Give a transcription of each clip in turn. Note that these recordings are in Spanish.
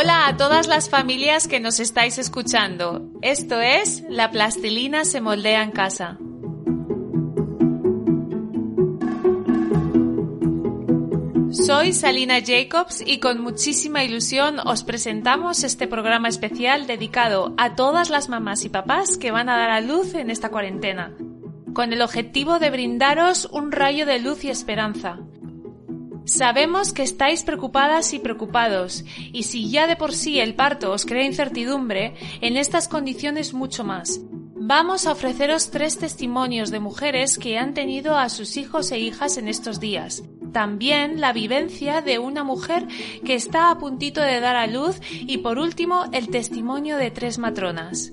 Hola a todas las familias que nos estáis escuchando. Esto es La plastilina se moldea en casa. Soy Salina Jacobs y con muchísima ilusión os presentamos este programa especial dedicado a todas las mamás y papás que van a dar a luz en esta cuarentena, con el objetivo de brindaros un rayo de luz y esperanza. Sabemos que estáis preocupadas y preocupados, y si ya de por sí el parto os crea incertidumbre, en estas condiciones mucho más. Vamos a ofreceros tres testimonios de mujeres que han tenido a sus hijos e hijas en estos días. También la vivencia de una mujer que está a puntito de dar a luz y por último el testimonio de tres matronas.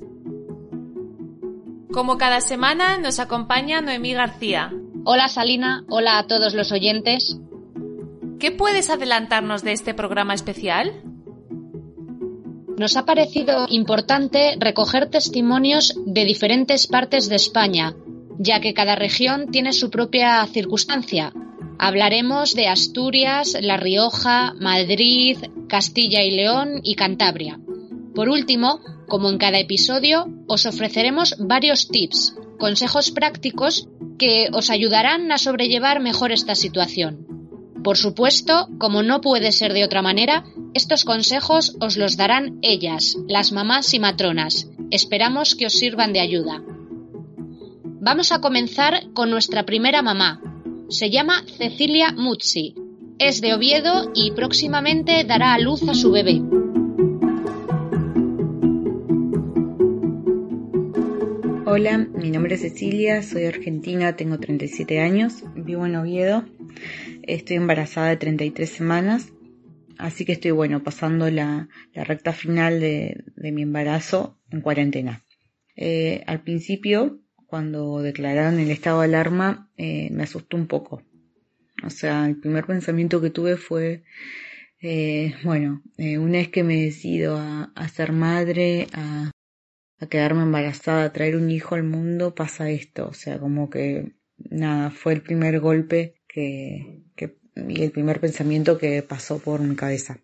Como cada semana nos acompaña Noemí García. Hola Salina, hola a todos los oyentes. ¿Qué puedes adelantarnos de este programa especial? Nos ha parecido importante recoger testimonios de diferentes partes de España, ya que cada región tiene su propia circunstancia. Hablaremos de Asturias, La Rioja, Madrid, Castilla y León y Cantabria. Por último, como en cada episodio, os ofreceremos varios tips, consejos prácticos que os ayudarán a sobrellevar mejor esta situación. Por supuesto, como no puede ser de otra manera, estos consejos os los darán ellas, las mamás y matronas. Esperamos que os sirvan de ayuda. Vamos a comenzar con nuestra primera mamá. Se llama Cecilia Muzzi. Es de Oviedo y próximamente dará a luz a su bebé. Hola, mi nombre es Cecilia, soy argentina, tengo 37 años, vivo en Oviedo, estoy embarazada de 33 semanas, así que estoy bueno, pasando la, la recta final de, de, mi embarazo en cuarentena. Eh, al principio, cuando declararon el estado de alarma, eh, me asustó un poco. O sea, el primer pensamiento que tuve fue, eh, bueno, una vez que me decido a, a ser madre, a a quedarme embarazada, a traer un hijo al mundo, pasa esto. O sea, como que nada, fue el primer golpe que, que y el primer pensamiento que pasó por mi cabeza.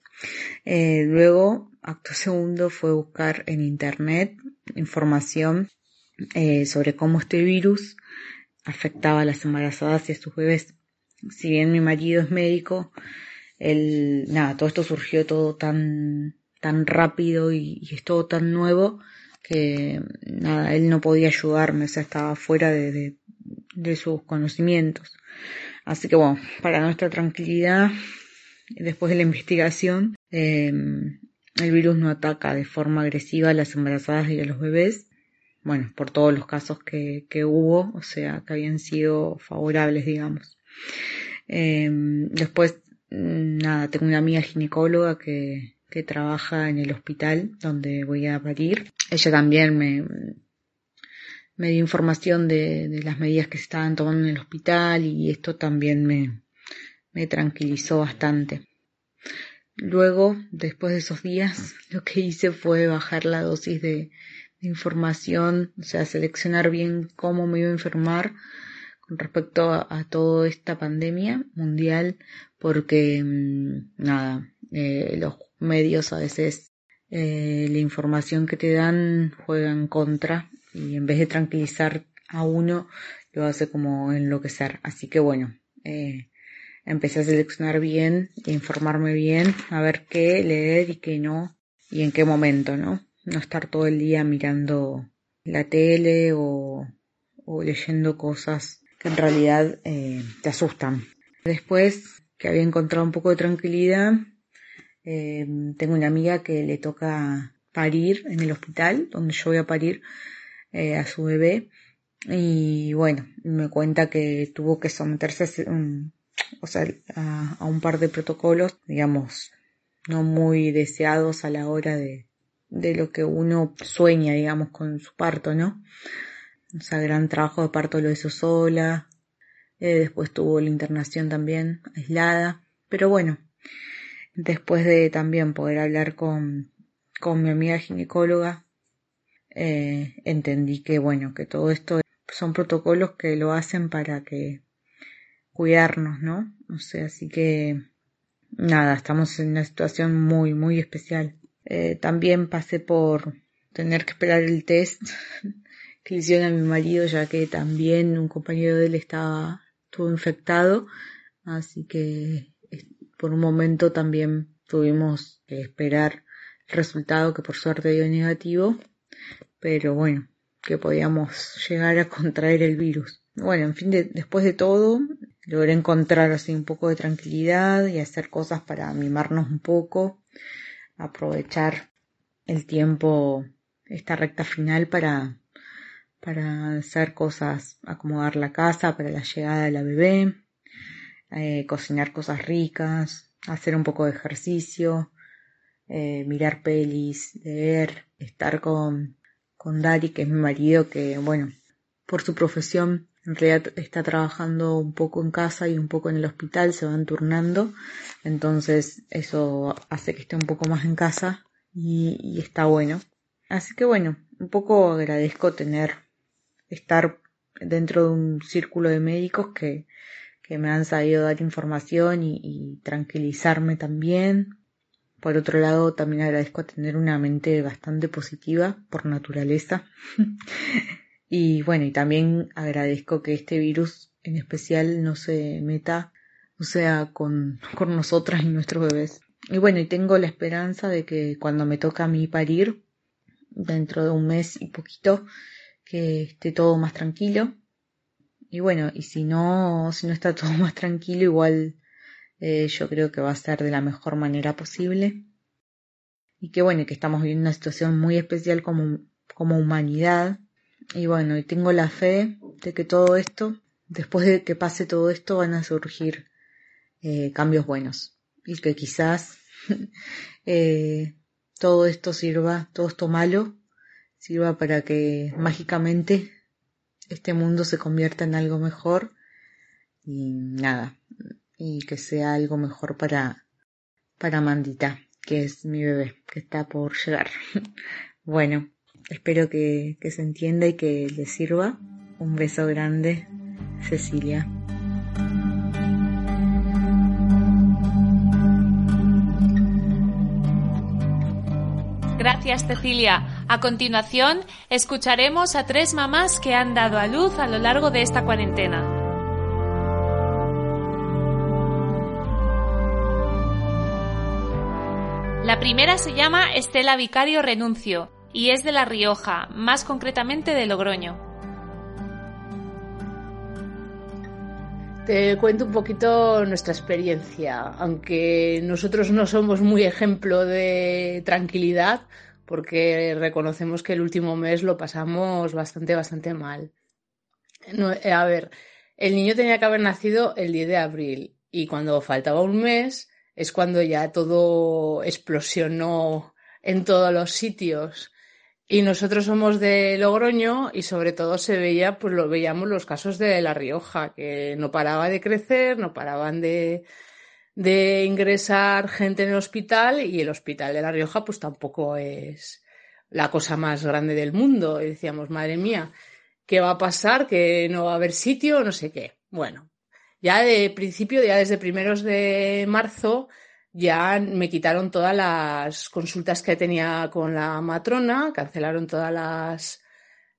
Eh, luego, acto segundo fue buscar en internet información eh, sobre cómo este virus afectaba a las embarazadas y a sus bebés. Si bien mi marido es médico, él, nada, todo esto surgió todo tan, tan rápido y, es todo tan nuevo que nada, él no podía ayudarme, o sea, estaba fuera de, de, de sus conocimientos. Así que bueno, para nuestra tranquilidad, después de la investigación, eh, el virus no ataca de forma agresiva a las embarazadas y a los bebés. Bueno, por todos los casos que, que hubo, o sea, que habían sido favorables, digamos. Eh, después, nada, tengo una amiga ginecóloga que, que trabaja en el hospital donde voy a parir. Ella también me, me dio información de, de, las medidas que se estaban tomando en el hospital y esto también me, me tranquilizó bastante. Luego, después de esos días, lo que hice fue bajar la dosis de, información, o sea, seleccionar bien cómo me iba a enfermar con respecto a, toda esta pandemia mundial, porque nada, eh, los medios a veces eh, la información que te dan juega en contra y en vez de tranquilizar a uno lo hace como enloquecer. Así que bueno, eh, empecé a seleccionar bien, informarme bien, a ver qué leer y qué no y en qué momento, ¿no? No estar todo el día mirando la tele o, o leyendo cosas que en realidad eh, te asustan. Después que había encontrado un poco de tranquilidad, Eh, tengo una amiga que le toca parir en el hospital, donde yo voy a parir eh, a su bebé. Y bueno, me cuenta que tuvo que someterse a, un, o sea, a, un par de protocolos, digamos, no muy deseados a la hora de, de lo que uno sueña, digamos, con su parto, ¿no? O sea, gran trabajo de parto lo hizo sola, eh, después tuvo la internación también aislada, pero bueno, después de también poder hablar con, con mi amiga ginecóloga, eh, entendí que bueno, que todo esto son protocolos que lo hacen para que cuidarnos, ¿no? O sea, así que nada, estamos en una situación muy, muy especial. Eh, también pasé por tener que esperar el test que hicieron a mi marido, ya que también un compañero de él estaba, estuvo infectado, así que por un momento también tuvimos que esperar el resultado que por suerte dio negativo, pero bueno, que podíamos llegar a contraer el virus. Bueno, en fin, después de todo, logré encontrar así un poco de tranquilidad y hacer cosas para mimarnos un poco, aprovechar el tiempo, esta recta final para, para hacer cosas, acomodar la casa para la llegada de la bebé, eh, cocinar cosas ricas, hacer un poco de ejercicio, eh, mirar pelis, leer, estar con, con Dari, que es mi marido, que bueno, por su profesión en realidad está trabajando un poco en casa y un poco en el hospital, se van turnando, entonces eso hace que esté un poco más en casa y, está bueno. Así que bueno, un poco agradezco tener, estar dentro de un círculo de médicos que, que me han sabido dar información y, y tranquilizarme también. Por otro lado, también agradezco tener una mente bastante positiva por naturaleza. Y bueno, y también agradezco que este virus en especial no se meta, o sea, con, con nosotras y nuestros bebés. Y bueno, y tengo la esperanza de que cuando me toca a mí parir, dentro de un mes y poquito, que esté todo más tranquilo. Y bueno, y si no, si no está todo más tranquilo, igual eh, yo creo que va a ser de la mejor manera posible. Y que bueno, que estamos viviendo una situación muy especial como, como humanidad, y bueno, y tengo la fe de que todo esto, después de que pase todo esto, van a surgir eh, cambios buenos. Y que quizás eh, todo esto sirva, todo esto malo, sirva para que mágicamente este mundo se convierta en algo mejor y nada, y que sea algo mejor para, para Mandita, que es mi bebé, que está por llegar. bueno, Espero que, se entienda y que le sirva. Un beso grande, Cecilia. Gracias, Cecilia. A continuación, escucharemos a tres mamás que han dado a luz a lo largo de esta cuarentena. La primera se llama Estela Vicario Renuncio y es de La Rioja, más concretamente de Logroño. Te cuento un poquito nuestra experiencia, aunque nosotros no somos muy ejemplo de tranquilidad, porque reconocemos que el último mes lo pasamos bastante, bastante mal. Eh, a ver, el niño tenía que haber nacido el 10 de abril y cuando faltaba un mes es cuando ya todo explosionó en todos los sitios. Y nosotros somos de Logroño y sobre todo se veía, pues lo veíamos los casos de La Rioja, que no paraba de crecer, no paraban de, de ingresar gente en el hospital y el hospital de La Rioja pues tampoco es la cosa más grande del mundo. Y decíamos, madre mía, ¿qué va a pasar? Que no va a haber sitio, no sé qué. Bueno, ya de principio, ya desde primeros de marzo, ya me quitaron todas las consultas que tenía con la matrona, cancelaron todas las,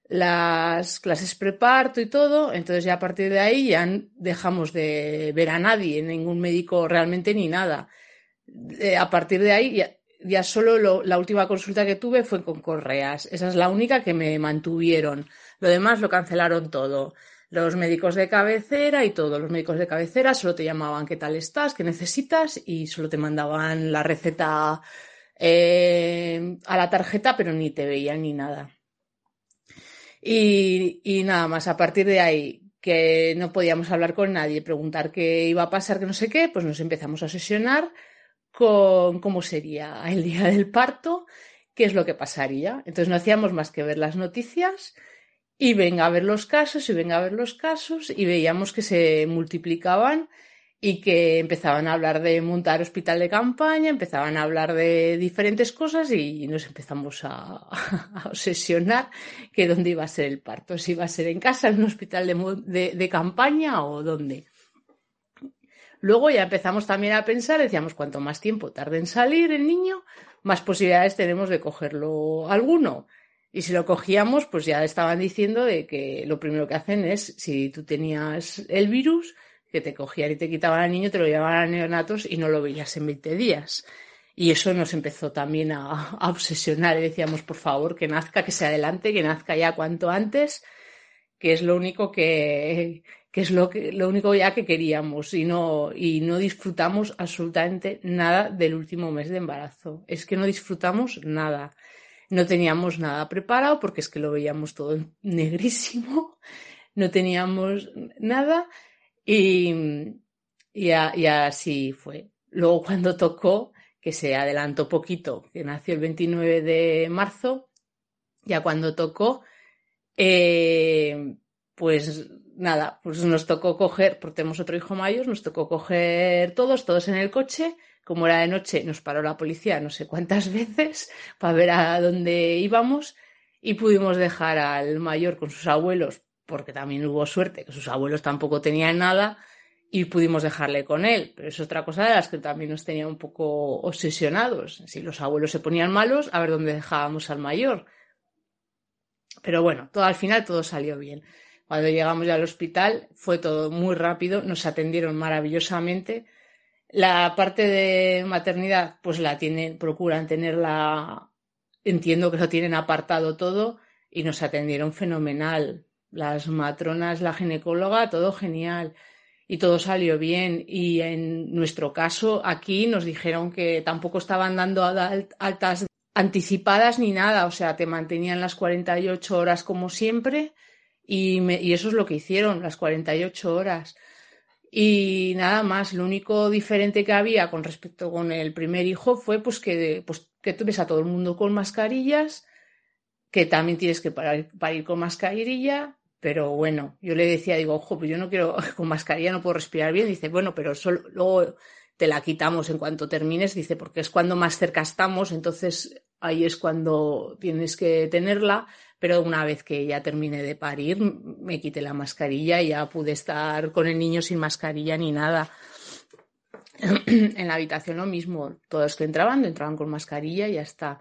las clases preparto y todo, entonces ya a partir de ahí ya dejamos de ver a nadie, ningún médico realmente ni nada. A partir de ahí ya, solo la última consulta que tuve fue con correas, esa es la única que me mantuvieron, lo demás lo cancelaron todo. Los médicos de cabecera y todos los médicos de cabecera solo te llamaban qué tal estás, qué necesitas y solo te mandaban la receta eh, a la tarjeta, pero ni te veían ni nada. Y, y, nada más, a partir de ahí, que no podíamos hablar con nadie, preguntar qué iba a pasar, que no sé qué, pues nos empezamos a sesionar con cómo sería el día del parto, qué es lo que pasaría. Entonces no hacíamos más que ver las noticias y venga a ver los casos y venga a ver los casos y veíamos que se multiplicaban y que empezaban a hablar de montar hospital de campaña, empezaban a hablar de diferentes cosas y nos empezamos a, obsesionar que dónde iba a ser el parto, si iba a ser en casa, en un hospital de, campaña o dónde. Luego ya empezamos también a pensar, decíamos, cuanto más tiempo tarde en salir el niño, más posibilidades tenemos de cogerlo alguno. Y si lo cogíamos, pues ya estaban diciendo de que lo primero que hacen es, si tú tenías el virus, que te cogían y te quitaban al niño, te lo llevaban a neonatos y no lo veías en 20 días. Y eso nos empezó también a, obsesionar. Decíamos, por favor, que nazca, que se adelante, que nazca ya cuanto antes, que es lo único que, que es lo, que, lo único ya que queríamos y no, y no disfrutamos absolutamente nada del último mes de embarazo. Es que no disfrutamos nada no teníamos nada preparado porque es que lo veíamos todo negrísimo, no teníamos nada y, y, así fue. Luego cuando tocó, que se adelantó poquito, que nació el 29 de marzo, ya cuando tocó, eh, pues nada, pues nos tocó coger, porque tenemos otro hijo mayor, nos tocó coger todos, todos en el coche, como era de noche, nos paró la policía no sé cuántas veces para ver a dónde íbamos y pudimos dejar al mayor con sus abuelos, porque también hubo suerte, que sus abuelos tampoco tenían nada, y pudimos dejarle con él. Pero es otra cosa de las que también nos tenía un poco obsesionados. Si los abuelos se ponían malos, a ver dónde dejábamos al mayor. Pero bueno, todo al final todo salió bien. Cuando llegamos ya al hospital fue todo muy rápido, nos atendieron maravillosamente la parte de maternidad, pues la tienen, procuran tenerla, entiendo que lo tienen apartado todo y nos atendieron fenomenal. Las matronas, la ginecóloga, todo genial y todo salió bien. Y en nuestro caso, aquí nos dijeron que tampoco estaban dando altas anticipadas ni nada, o sea, te mantenían las 48 horas como siempre y, y eso es lo que hicieron, las 48 horas. Y nada más, lo único diferente que había con respecto con el primer hijo fue pues que, pues, que tú ves a todo el mundo con mascarillas, que también tienes que parar, ir con mascarilla, pero bueno, yo le decía, digo, ojo, pues yo no quiero, con mascarilla no puedo respirar bien. Dice, bueno, pero solo, luego te la quitamos en cuanto termines, dice, porque es cuando más cerca estamos, entonces ahí es cuando tienes que tenerla, pero una vez que ya terminé de parir, me quité la mascarilla y ya pude estar con el niño sin mascarilla ni nada. en la habitación lo mismo, todos que entraban, entraban con mascarilla y ya está.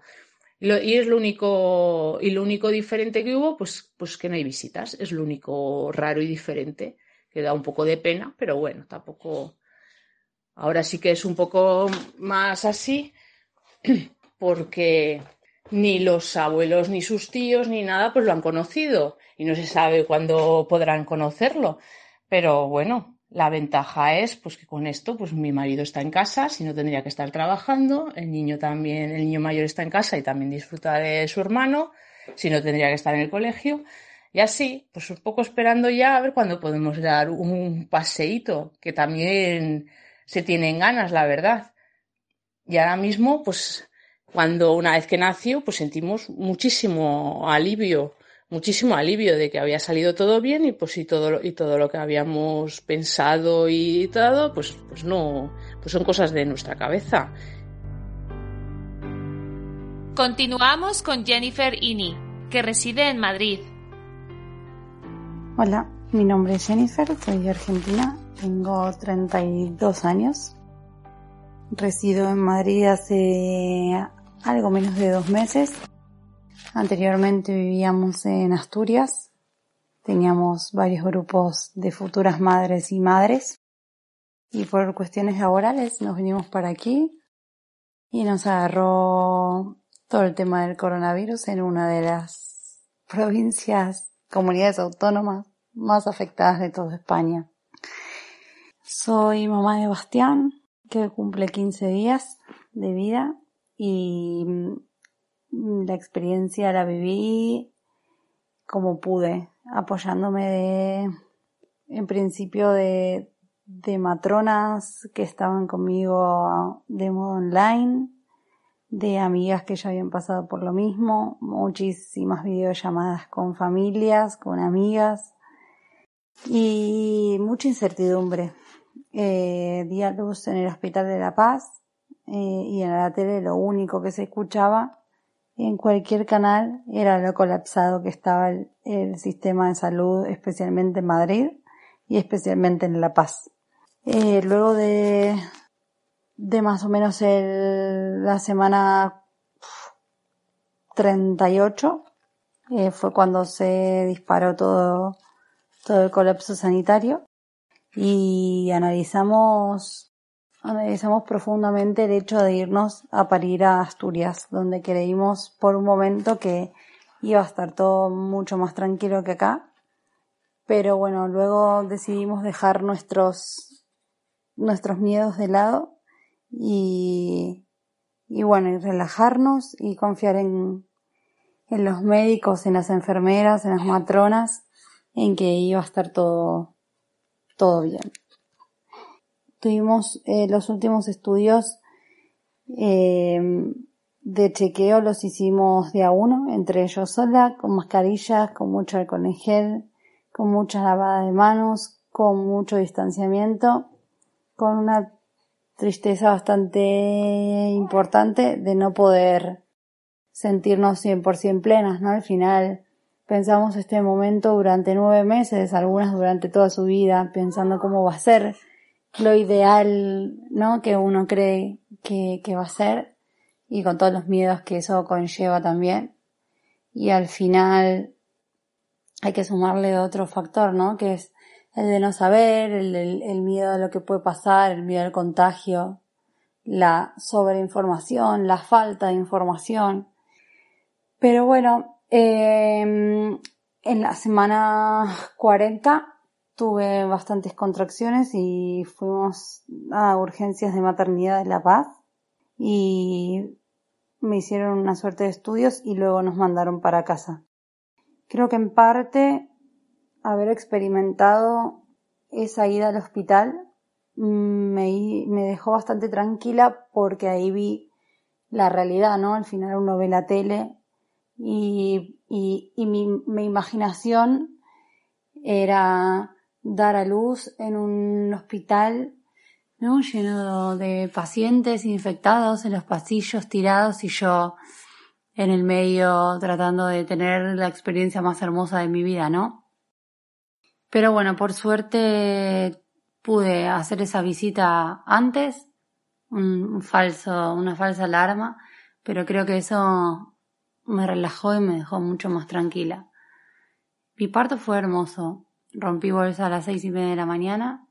y es lo único, y lo único diferente que hubo, pues, pues que no hay visitas, es lo único raro y diferente, que da un poco de pena, pero bueno, tampoco. Ahora sí que es un poco más así, porque ni los abuelos, ni sus tíos, ni nada, pues lo han conocido y no se sabe cuándo podrán conocerlo. Pero bueno, la ventaja es pues que con esto, pues mi marido está en casa, si no tendría que estar trabajando, el niño también, el niño mayor está en casa y también disfruta de su hermano, si no tendría que estar en el colegio. Y así, pues un poco esperando ya a ver cuándo podemos dar un paseíto, que también se tienen ganas, la verdad. Y ahora mismo, pues cuando una vez que nació, pues sentimos muchísimo alivio, muchísimo alivio de que había salido todo bien y pues y todo y todo lo que habíamos pensado y todo, pues pues no, pues son cosas de nuestra cabeza. Continuamos con Jennifer Ini, que reside en Madrid. Hola, mi nombre es Jennifer, soy de Argentina, tengo 32 años. Resido en Madrid hace algo menos de dos meses. Anteriormente vivíamos en Asturias. Teníamos varios grupos de futuras madres y madres. Y por cuestiones laborales nos vinimos para aquí y nos agarró todo el tema del coronavirus en una de las provincias, comunidades autónomas más afectadas de toda España. Soy mamá de Bastián, que cumple 15 días de vida y mm, la experiencia la viví como pude, apoyándome de, en principio de, matronas que estaban conmigo de modo online, de amigas que ya habían pasado por lo mismo, muchísimas videollamadas con familias, con amigas y mucha incertidumbre. Eh, di a luz en el Hospital de La Paz eh, y en la tele lo único que se escuchaba en cualquier canal era lo colapsado que estaba el, sistema de salud, especialmente en Madrid y especialmente en La Paz. Eh, luego de, de más o menos el, la semana 38 eh, fue cuando se disparó todo, todo el colapso sanitario y analizamos, analizamos profundamente el hecho de irnos a parir a Asturias, donde creímos por un momento que iba a estar todo mucho más tranquilo que acá. Pero bueno, luego decidimos dejar nuestros, nuestros miedos de lado y, y bueno, y relajarnos y confiar en, en los médicos, en las enfermeras, en las matronas, en que iba a estar todo, todo bien. Tuvimos eh, los últimos estudios eh, de chequeo, los hicimos de a uno, entre ellos sola, con mascarillas, con mucho alcohol en gel, con mucha lavada de manos, con mucho distanciamiento, con una tristeza bastante importante de no poder sentirnos 100% plenas, ¿no? Al final pensamos este momento durante nueve meses, algunas durante toda su vida, pensando cómo va a ser lo ideal, ¿no? Que uno cree que, que va a ser y con todos los miedos que eso conlleva también. Y al final hay que sumarle otro factor, ¿no? Que es el de no saber, el, miedo a lo que puede pasar, el miedo al contagio, la sobreinformación, la falta de información. Pero bueno, em, en la semana 40 tuve bastantes contracciones y fuimos a urgencias de maternidad de La Paz y me hicieron una suerte de estudios y luego nos mandaron para casa. Creo que en parte haber experimentado esa ida al hospital me, me dejó bastante tranquila porque ahí vi la realidad, ¿no? Al final uno ve la tele y, y, y mi, mi imaginación era dar a luz en un hospital ¿no? lleno de pacientes infectados en los pasillos tirados y yo en el medio tratando de tener la experiencia más hermosa de mi vida, ¿no? Pero bueno, por suerte pude hacer esa visita antes, un falso, una falsa alarma, pero creo que eso me relajó y me dejó mucho más tranquila. Mi parto fue hermoso. Rompí bolsa a las seis y media de la mañana.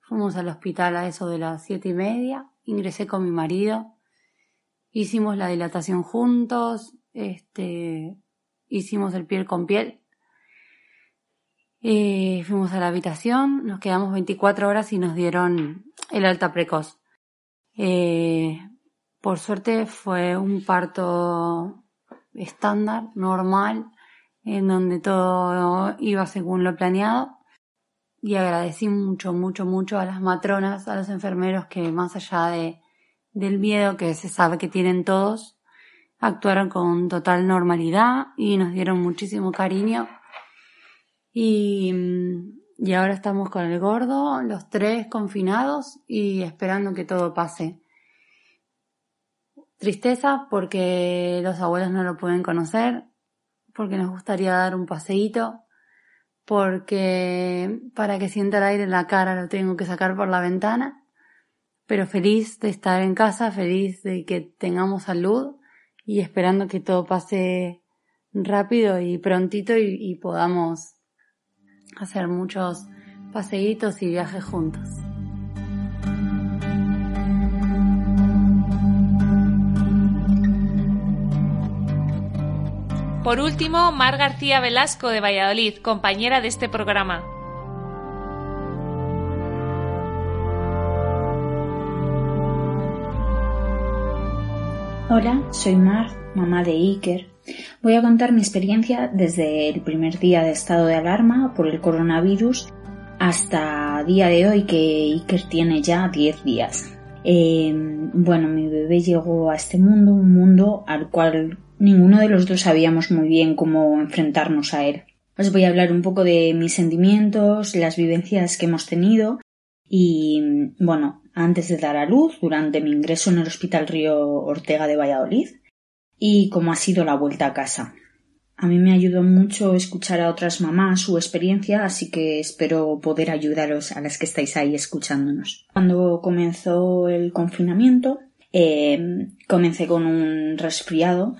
Fuimos al hospital a eso de las siete y media. Ingresé con mi marido. Hicimos la dilatación juntos. Este, hicimos el piel con piel. Eh, fuimos a la habitación, nos quedamos 24 horas y nos dieron el alta precoz. Eh, por suerte fue un parto estándar, normal, en donde todo iba según lo planeado. Y agradecí mucho, mucho, mucho a las matronas, a los enfermeros que más allá de, del miedo que se sabe que tienen todos, actuaron con total normalidad y nos dieron muchísimo cariño y, y ahora estamos con el gordo, los tres confinados y esperando que todo pase. Tristeza porque los abuelos no lo pueden conocer, porque nos gustaría dar un paseíto, porque para que sienta el aire en la cara lo tengo que sacar por la ventana, pero feliz de estar en casa, feliz de que tengamos salud y esperando que todo pase rápido y prontito y podamos hacer muchos paseitos y viajes juntos. Por último, Mar García Velasco de Valladolid, compañera de este programa. Hola, soy Mar, mamá de Iker. Voy a contar mi experiencia desde el primer día de estado de alarma por el coronavirus hasta día de hoy que Iker tiene ya 10 días. Eh, bueno, mi bebé llegó a este mundo, un mundo al cual ninguno de los dos sabíamos muy bien cómo enfrentarnos a él. Os voy a hablar un poco de mis sentimientos, las vivencias que hemos tenido y, bueno, antes de dar a luz, durante mi ingreso en el Hospital Río Ortega de Valladolid y cómo ha sido la vuelta a casa. A mí me ayudó mucho escuchar a otras mamás su experiencia, así que espero poder ayudaros a las que estáis ahí escuchándonos. Cuando comenzó el confinamiento, eh, comencé con un resfriado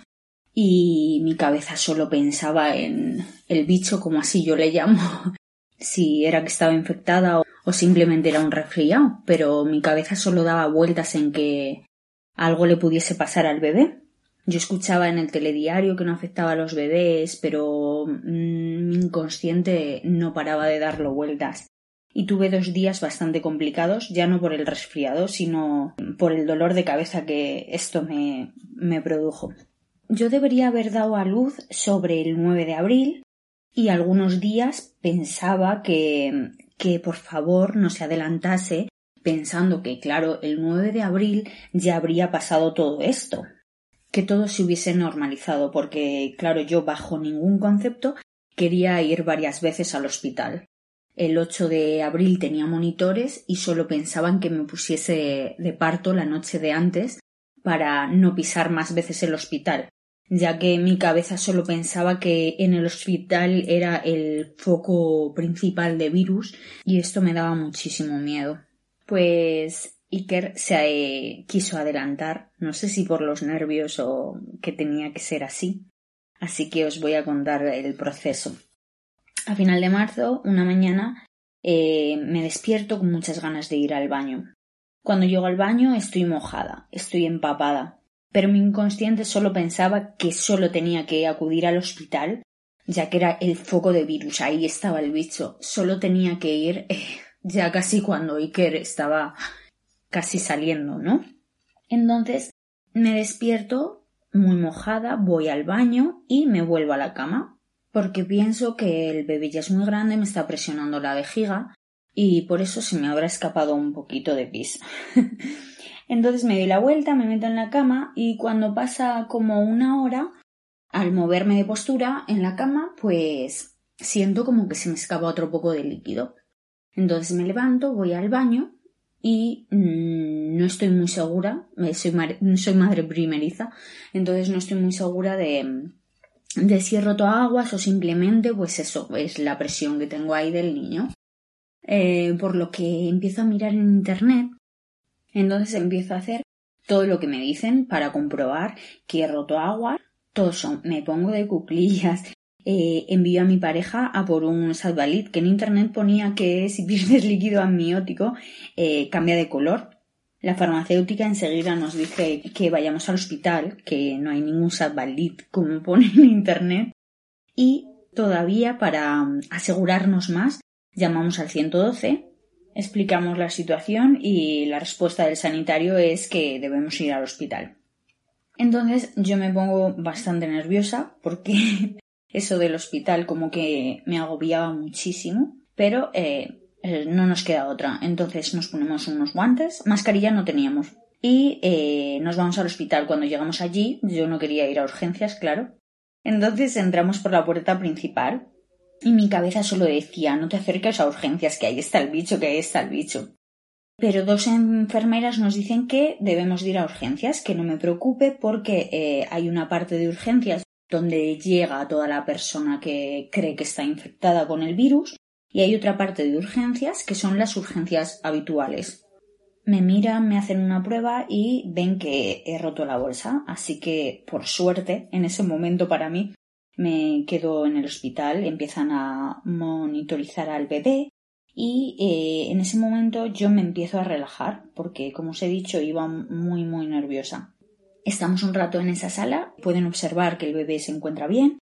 y mi cabeza solo pensaba en el bicho, como así yo le llamo, si era que estaba infectada o simplemente era un resfriado, pero mi cabeza solo daba vueltas en que algo le pudiese pasar al bebé. Yo escuchaba en el telediario que no afectaba a los bebés, pero mm, mi inconsciente no paraba de darlo vueltas. Y tuve dos días bastante complicados, ya no por el resfriado, sino por el dolor de cabeza que esto me, me produjo. Yo debería haber dado a luz sobre el 9 de abril y algunos días pensaba que, que por favor no se adelantase pensando que, claro, el 9 de abril ya habría pasado todo esto que todo se hubiese normalizado, porque, claro, yo bajo ningún concepto quería ir varias veces al hospital. El 8 de abril tenía monitores y solo pensaban que me pusiese de parto la noche de antes para no pisar más veces el hospital, ya que mi cabeza solo pensaba que en el hospital era el foco principal de virus y esto me daba muchísimo miedo. Pues Iker se eh, quiso adelantar, no sé si por los nervios o que tenía que ser así. Así que os voy a contar el proceso. A final de marzo, una mañana, eh, me despierto con muchas ganas de ir al baño. Cuando llego al baño estoy mojada, estoy empapada, pero mi inconsciente solo pensaba que solo tenía que acudir al hospital, ya que era el foco de virus, ahí estaba el bicho, solo tenía que ir ya casi cuando Iker estaba casi saliendo, ¿no? Entonces me despierto muy mojada, voy al baño y me vuelvo a la cama, porque pienso que el bebé ya es muy grande, me está presionando la vejiga y por eso se me habrá escapado un poquito de pis. Entonces me doy la vuelta, me meto en la cama y cuando pasa como una hora, al moverme de postura en la cama, pues siento como que se me escapa otro poco de líquido. Entonces me levanto, voy al baño y mm, no estoy muy segura, soy, soy, madre primeriza, entonces no estoy muy segura de, de si he roto aguas o simplemente pues eso, es la presión que tengo ahí del niño. Eh, por lo que empiezo a mirar en internet, entonces empiezo a hacer todo lo que me dicen para comprobar que he roto agua, todo eso, me pongo de cuclillas, eh, envío a mi pareja a por un Salvalit que en internet ponía que si pierdes líquido amniótico eh, cambia de color. La farmacéutica enseguida nos dice que vayamos al hospital, que no hay ningún Salvalit como pone en internet. Y todavía para mm, asegurarnos más llamamos al 112, explicamos la situación y la respuesta del sanitario es que debemos ir al hospital. Entonces yo me pongo bastante nerviosa porque eso del hospital como que me agobiaba muchísimo, pero eh, eh, no nos queda otra. Entonces nos ponemos unos guantes, mascarilla no teníamos. Y eh, nos vamos al hospital. Cuando llegamos allí, yo no quería ir a urgencias, claro. Entonces entramos por la puerta principal y mi cabeza solo decía no te acerques a urgencias, que ahí está el bicho, que ahí está el bicho. Pero dos enfermeras nos dicen que debemos ir a urgencias, que no me preocupe porque hay una parte de urgencias donde llega toda la persona que cree que está infectada con el virus y hay otra parte de urgencias que son las urgencias habituales. Me miran, me hacen una prueba y ven que he roto la bolsa, así que por suerte en ese momento para mí me quedo en el hospital, empiezan a monitorizar al bebé y eh, en ese momento yo me empiezo a relajar porque como os he dicho iba muy muy nerviosa. Estamos un rato en esa sala, pueden observar que el bebé se encuentra bien,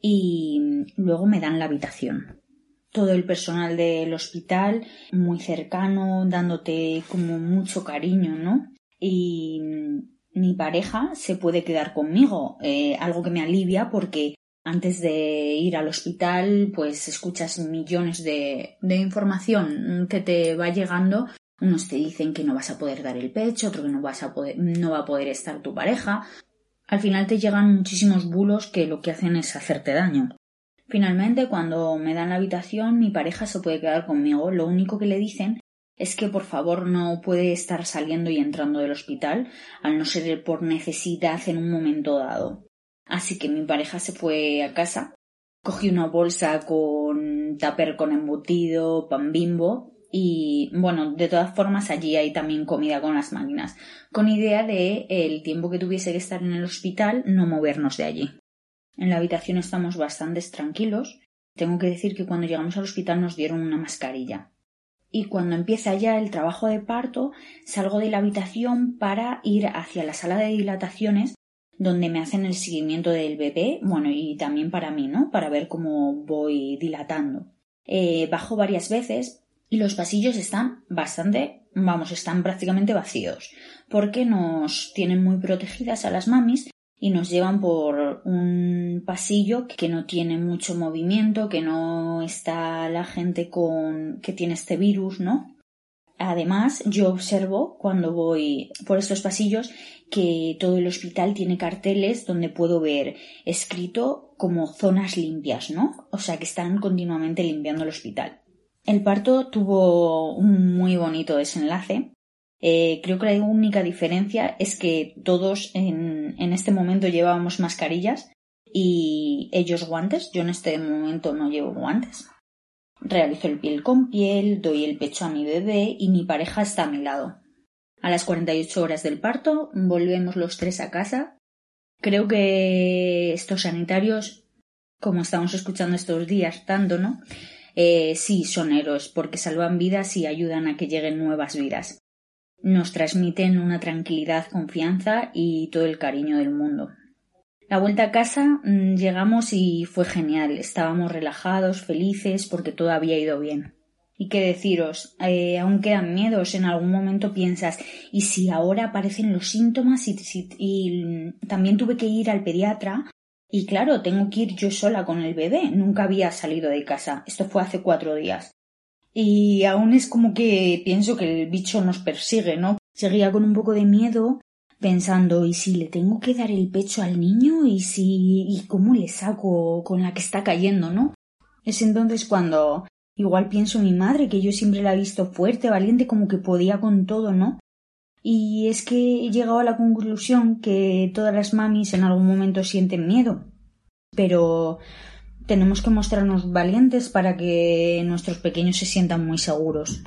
y luego me dan la habitación. Todo el personal del hospital muy cercano, dándote como mucho cariño, ¿no? Y mi pareja se puede quedar conmigo, eh, algo que me alivia porque antes de ir al hospital pues escuchas millones de, información que te va llegando unos te dicen que no vas a poder dar el pecho, otro que no vas a poder, no va a poder estar tu pareja. Al final te llegan muchísimos bulos que lo que hacen es hacerte daño. Finalmente, cuando me dan la habitación, mi pareja se puede quedar conmigo. Lo único que le dicen es que por favor no puede estar saliendo y entrando del hospital, al no ser por necesidad en un momento dado. Así que mi pareja se fue a casa, cogí una bolsa con tupper con embutido, pan bimbo y bueno, de todas formas allí hay también comida con las máquinas, con idea de el tiempo que tuviese que estar en el hospital no movernos de allí. En la habitación estamos bastante tranquilos. Tengo que decir que cuando llegamos al hospital nos dieron una mascarilla. Y cuando empieza ya el trabajo de parto, salgo de la habitación para ir hacia la sala de dilataciones donde me hacen el seguimiento del bebé, bueno, y también para mí, ¿no? Para ver cómo voy dilatando. Eh, bajo varias veces y los pasillos están bastante, vamos, están prácticamente vacíos, porque nos tienen muy protegidas a las mamis y nos llevan por un pasillo que no tiene mucho movimiento, que no está la gente con que tiene este virus, ¿no? Además, yo observo cuando voy por estos pasillos que todo el hospital tiene carteles donde puedo ver escrito como zonas limpias, ¿no? O sea que están continuamente limpiando el hospital. El parto tuvo un muy bonito desenlace. Eh, creo que la única diferencia es que todos en, en este momento llevábamos mascarillas y ellos guantes. Yo en este momento no llevo guantes. Realizo el piel con piel, doy el pecho a mi bebé y mi pareja está a mi lado. A las 48 horas del parto volvemos los tres a casa. Creo que estos sanitarios, como estamos escuchando estos días tanto, ¿no? Eh, sí son héroes porque salvan vidas y ayudan a que lleguen nuevas vidas. Nos transmiten una tranquilidad, confianza y todo el cariño del mundo. La vuelta a casa mm, llegamos y fue genial. Estábamos relajados, felices porque todo había ido bien. Y qué deciros, eh, aún quedan miedos. En algún momento piensas, ¿y si ahora aparecen los síntomas? Y, y mm, también tuve que ir al pediatra y claro, tengo que ir yo sola con el bebé. Nunca había salido de casa. Esto fue hace cuatro días. Y aún es como que pienso que el bicho nos persigue, ¿no? Seguía con un poco de miedo, pensando, ¿y si le tengo que dar el pecho al niño? ¿Y si. y cómo le saco con la que está cayendo, ¿no? Es entonces cuando igual pienso en mi madre, que yo siempre la he visto fuerte, valiente, como que podía con todo, ¿no? Y es que he llegado a la conclusión que todas las mamis en algún momento sienten miedo. Pero tenemos que mostrarnos valientes para que nuestros pequeños se sientan muy seguros.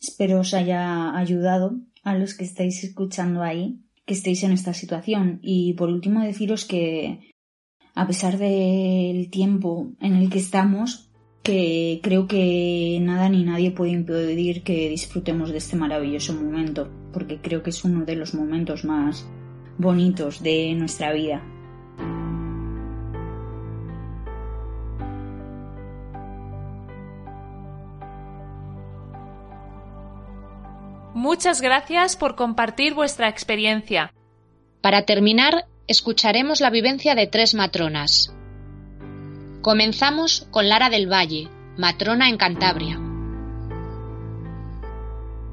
Espero os haya ayudado a los que estáis escuchando ahí, estéis en esta situación. Y por último deciros que a pesar del tiempo en el que estamos, que creo que nada ni nadie puede impedir que disfrutemos de este maravilloso momento, porque creo que es uno de los momentos más bonitos de nuestra vida. Muchas gracias por compartir vuestra experiencia. Para terminar, escucharemos la vivencia de tres matronas. Comenzamos con Lara del Valle, matrona en Cantabria.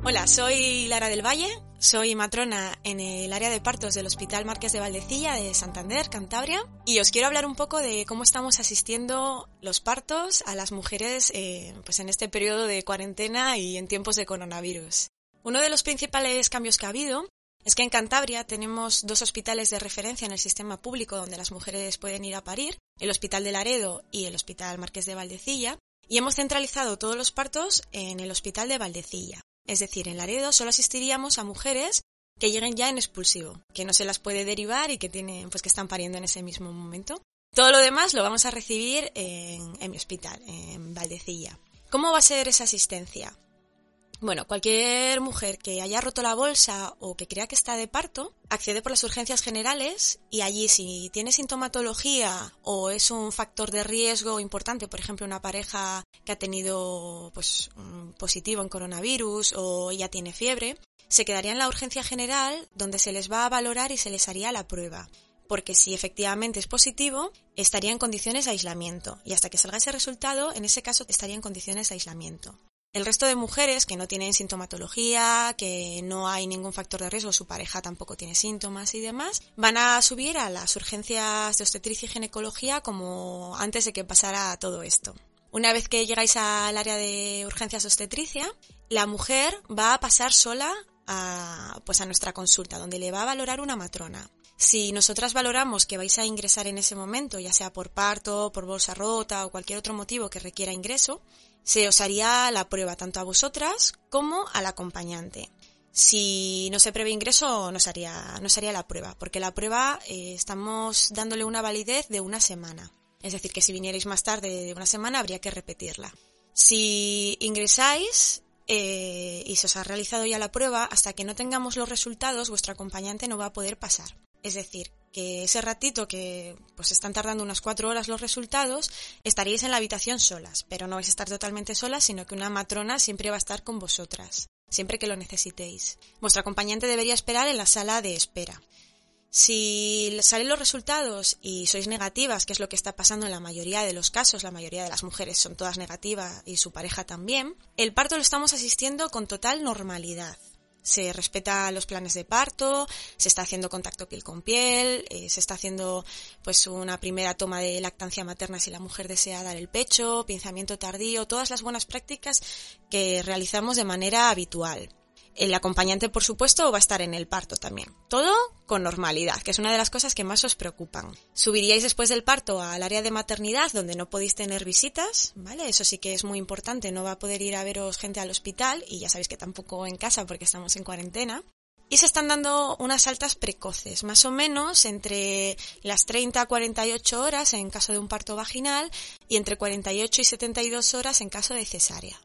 Hola, soy Lara del Valle, soy matrona en el área de partos del Hospital Marqués de Valdecilla de Santander, Cantabria, y os quiero hablar un poco de cómo estamos asistiendo los partos a las mujeres eh, pues en este periodo de cuarentena y en tiempos de coronavirus. Uno de los principales cambios que ha habido es que en Cantabria tenemos dos hospitales de referencia en el sistema público donde las mujeres pueden ir a parir, el Hospital de Laredo y el Hospital Marqués de Valdecilla, y hemos centralizado todos los partos en el Hospital de Valdecilla. Es decir, en Laredo solo asistiríamos a mujeres que lleguen ya en expulsivo, que no se las puede derivar y que tienen, pues que están pariendo en ese mismo momento. Todo lo demás lo vamos a recibir en, en mi hospital, en Valdecilla. ¿Cómo va a ser esa asistencia? Bueno, cualquier mujer que haya roto la bolsa o que crea que está de parto, accede por las urgencias generales y allí si tiene sintomatología o es un factor de riesgo importante, por ejemplo, una pareja que ha tenido pues positivo en coronavirus o ya tiene fiebre, se quedaría en la urgencia general donde se les va a valorar y se les haría la prueba porque si efectivamente es positivo, estaría en condiciones de aislamiento y hasta que salga ese resultado, en ese caso estaría en condiciones de aislamiento. El resto de mujeres que no tienen sintomatología, que no hay ningún factor de riesgo, su pareja tampoco tiene síntomas y demás, van a subir a las urgencias de obstetricia y ginecología como antes de que pasara todo esto. Una vez que llegáis al área de urgencias de obstetricia, la mujer va a pasar sola a, pues a nuestra consulta, donde le va a valorar una matrona. Si nosotras valoramos que vais a ingresar en ese momento, ya sea por parto, por bolsa rota o cualquier otro motivo que requiera ingreso, se os haría la prueba tanto a vosotras como al acompañante. Si no se prevé ingreso, no se haría, no la prueba, porque la prueba eh, estamos dándole una validez de una semana. Es decir, que si vinierais más tarde de una semana, habría que repetirla. Si ingresáis eh, y se os ha realizado ya la prueba, hasta que no tengamos los resultados, vuestro acompañante no va a poder pasar. Es decir, que ese ratito que pues están tardando unas cuatro horas los resultados, estaríais en la habitación solas, pero no vais a estar totalmente solas, sino que una matrona siempre va a estar con vosotras, siempre que lo necesitéis. Vuestro acompañante debería esperar en la sala de espera. Si salen los resultados y sois negativas, que es lo que está pasando en la mayoría de los casos, la mayoría de las mujeres son todas negativas y su pareja también, el parto lo estamos asistiendo con total normalidad se respeta los planes de parto, se está haciendo contacto piel con piel, eh, se está haciendo pues una primera toma de lactancia materna si la mujer desea dar el pecho, pinzamiento tardío, todas las buenas prácticas que realizamos de manera habitual. El acompañante, por supuesto, va a estar en el parto también. Todo con normalidad, que es una de las cosas que más os preocupan. Subiríais después del parto al área de maternidad donde no podéis tener visitas, ¿vale? Eso sí que es muy importante, no va a poder ir a veros gente al hospital y ya sabéis que tampoco en casa porque estamos en cuarentena. Y se están dando unas altas precoces, más o menos entre las 30 a 48 horas en caso de un parto vaginal y entre 48 y 72 horas en caso de cesárea.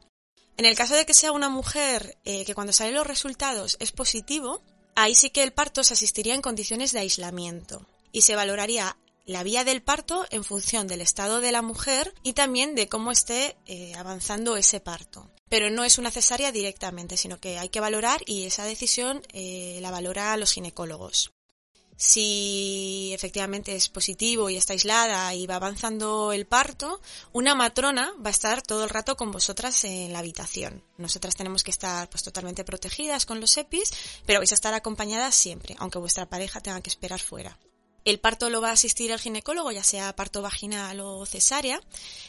En el caso de que sea una mujer eh, que cuando salen los resultados es positivo, ahí sí que el parto se asistiría en condiciones de aislamiento y se valoraría la vía del parto en función del estado de la mujer y también de cómo esté eh, avanzando ese parto. Pero no es una cesárea directamente, sino que hay que valorar y esa decisión eh, la valora los ginecólogos. Si efectivamente es positivo y está aislada y va avanzando el parto, una matrona va a estar todo el rato con vosotras en la habitación. Nosotras tenemos que estar pues totalmente protegidas con los EPIs, pero vais a estar acompañadas siempre, aunque vuestra pareja tenga que esperar fuera. El parto lo va a asistir el ginecólogo, ya sea parto vaginal o cesárea,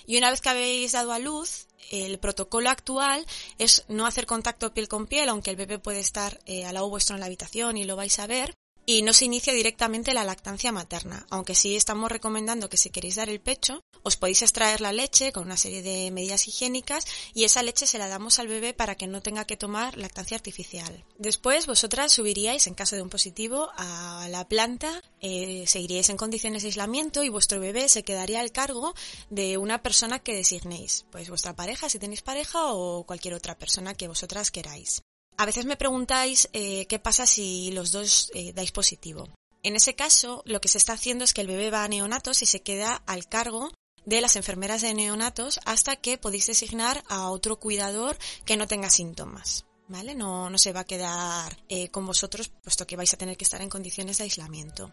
y una vez que habéis dado a luz, el protocolo actual es no hacer contacto piel con piel, aunque el bebé puede estar eh, al lado vuestro en la habitación y lo vais a ver, y no se inicia directamente la lactancia materna, aunque sí estamos recomendando que si queréis dar el pecho, os podéis extraer la leche con una serie de medidas higiénicas y esa leche se la damos al bebé para que no tenga que tomar lactancia artificial. Después vosotras subiríais, en caso de un positivo, a la planta, eh, seguiríais en condiciones de aislamiento y vuestro bebé se quedaría al cargo de una persona que designéis, pues vuestra pareja, si tenéis pareja o cualquier otra persona que vosotras queráis. A veces me preguntáis eh, qué pasa si los dos eh, dais positivo. En ese caso, lo que se está haciendo es que el bebé va a neonatos y se queda al cargo de las enfermeras de neonatos hasta que podéis designar a otro cuidador que no tenga síntomas. ¿Vale? No, no se va a quedar eh, con vosotros, puesto que vais a tener que estar en condiciones de aislamiento.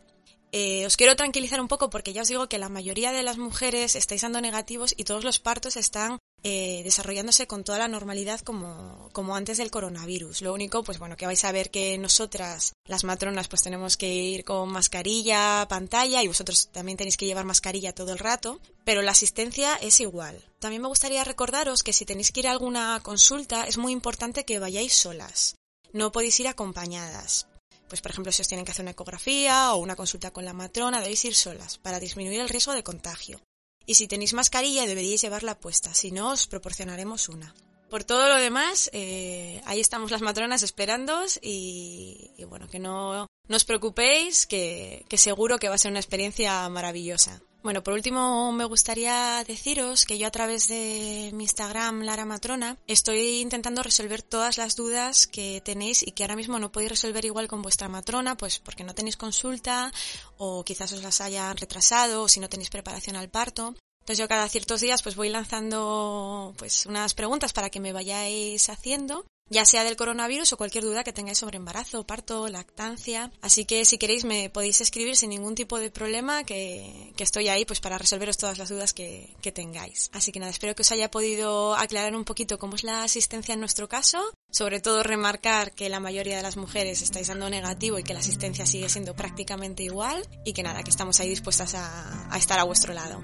os quiero tranquilizar un poco porque ya os digo que la mayoría de las mujeres estáis dando negativos y todos los partos están eh, desarrollándose con toda la normalidad como, como antes del coronavirus. Lo único, pues bueno, que vais a ver que nosotras, las matronas, pues tenemos que ir con mascarilla, pantalla y vosotros también tenéis que llevar mascarilla todo el rato, pero la asistencia es igual. También me gustaría recordaros que si tenéis que ir a alguna consulta es muy importante que vayáis solas. No podéis ir acompañadas. Pues por ejemplo, si os tienen que hacer una ecografía o una consulta con la matrona, debéis ir solas para disminuir el riesgo de contagio. Y si tenéis mascarilla deberíais llevarla puesta, si no os proporcionaremos una. Por todo lo demás, eh, ahí estamos las matronas esperándoos y, bueno, que no, os preocupéis, que, que seguro que va a ser una experiencia maravillosa. Bueno, por último me gustaría deciros que yo a través de mi Instagram Lara Matrona estoy intentando resolver todas las dudas que tenéis y que ahora mismo no podéis resolver igual con vuestra matrona, pues porque no tenéis consulta o quizás os las hayan retrasado o si no tenéis preparación al parto. Entonces yo cada ciertos días pues voy lanzando pues unas preguntas para que me vayáis haciendo ya sea del coronavirus o cualquier duda que tengáis sobre embarazo, parto, lactancia. Así que si queréis me podéis escribir sin ningún tipo de problema que, estoy ahí pues para resolveros todas las dudas que, que tengáis. Así que nada, espero que os haya podido aclarar un poquito cómo es la asistencia en nuestro caso. Sobre todo remarcar que la mayoría de las mujeres estáis dando negativo y que la asistencia sigue siendo prácticamente igual y que nada, que estamos ahí dispuestas a, a estar a vuestro lado.